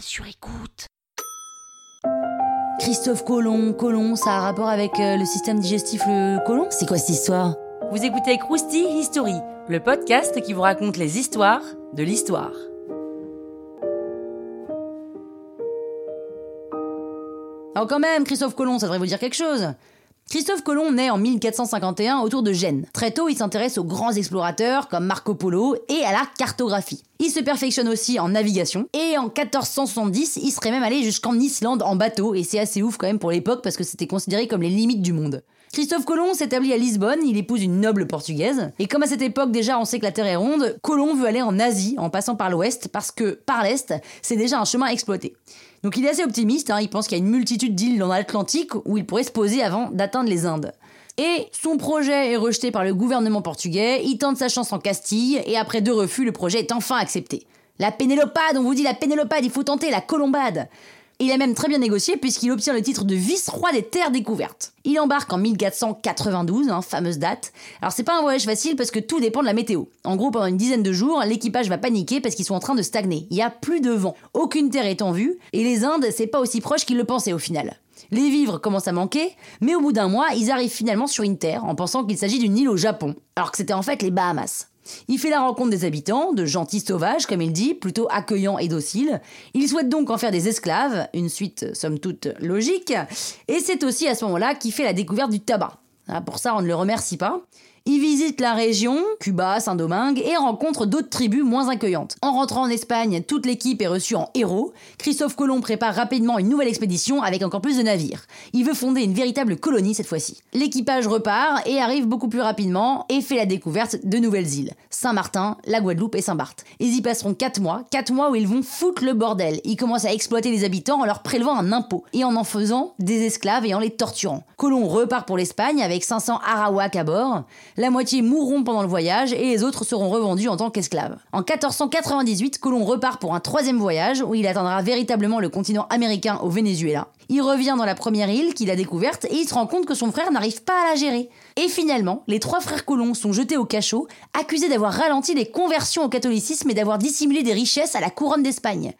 sur écoute. Christophe Colomb, Colomb, ça a un rapport avec euh, le système digestif le colon C'est quoi cette histoire? Vous écoutez Krusty History, le podcast qui vous raconte les histoires de l'histoire. Alors quand même, Christophe Colomb, ça devrait vous dire quelque chose. Christophe Colomb naît en 1451 autour de Gênes. Très tôt, il s'intéresse aux grands explorateurs comme Marco Polo et à la cartographie. Il se perfectionne aussi en navigation et en 1470, il serait même allé jusqu'en Islande en bateau et c'est assez ouf quand même pour l'époque parce que c'était considéré comme les limites du monde. Christophe Colomb s'établit à Lisbonne, il épouse une noble portugaise. Et comme à cette époque déjà on sait que la Terre est ronde, Colomb veut aller en Asie en passant par l'ouest parce que par l'est, c'est déjà un chemin exploité. Donc il est assez optimiste, hein, il pense qu'il y a une multitude d'îles dans l'Atlantique où il pourrait se poser avant d'atteindre les Indes. Et son projet est rejeté par le gouvernement portugais, il tente sa chance en Castille, et après deux refus, le projet est enfin accepté. La Pénélopade, on vous dit la Pénélopade, il faut tenter la Colombade. Il a même très bien négocié puisqu'il obtient le titre de vice-roi des terres découvertes. Il embarque en 1492, hein, fameuse date. Alors c'est pas un voyage facile parce que tout dépend de la météo. En gros, pendant une dizaine de jours, l'équipage va paniquer parce qu'ils sont en train de stagner. Il y a plus de vent, aucune terre est en vue, et les Indes, c'est pas aussi proche qu'ils le pensaient au final. Les vivres commencent à manquer, mais au bout d'un mois, ils arrivent finalement sur une terre en pensant qu'il s'agit d'une île au Japon, alors que c'était en fait les Bahamas. Il fait la rencontre des habitants, de gentils sauvages, comme il dit, plutôt accueillants et dociles. Il souhaite donc en faire des esclaves, une suite somme toute logique, et c'est aussi à ce moment-là qu'il fait la découverte du tabac. Ah, pour ça, on ne le remercie pas. Il visite la région, Cuba, Saint-Domingue, et rencontre d'autres tribus moins accueillantes. En rentrant en Espagne, toute l'équipe est reçue en héros. Christophe Colomb prépare rapidement une nouvelle expédition avec encore plus de navires. Il veut fonder une véritable colonie cette fois-ci. L'équipage repart et arrive beaucoup plus rapidement et fait la découverte de nouvelles îles. Saint-Martin, la Guadeloupe et Saint-Barth. Ils y passeront 4 mois, 4 mois où ils vont foutre le bordel. Ils commencent à exploiter les habitants en leur prélevant un impôt et en en faisant des esclaves et en les torturant. Colomb repart pour l'Espagne avec 500 Arawaks à bord la moitié mourront pendant le voyage et les autres seront revendus en tant qu'esclaves. En 1498, Colomb repart pour un troisième voyage où il atteindra véritablement le continent américain au Venezuela. Il revient dans la première île qu'il a découverte et il se rend compte que son frère n'arrive pas à la gérer. Et finalement, les trois frères Colomb sont jetés au cachot, accusés d'avoir ralenti les conversions au catholicisme et d'avoir dissimulé des richesses à la couronne d'Espagne.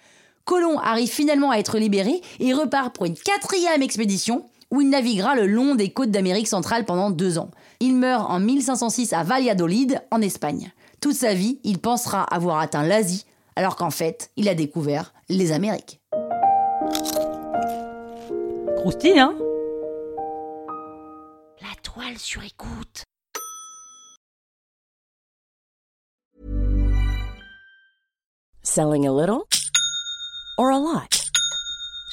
Colomb arrive finalement à être libéré et repart pour une quatrième expédition où il naviguera le long des côtes d'Amérique centrale pendant deux ans. Il meurt en 1506 à Valladolid, en Espagne. Toute sa vie, il pensera avoir atteint l'Asie, alors qu'en fait, il a découvert les Amériques. Croustille, hein? La toile sur écoute. Selling a little or a lot?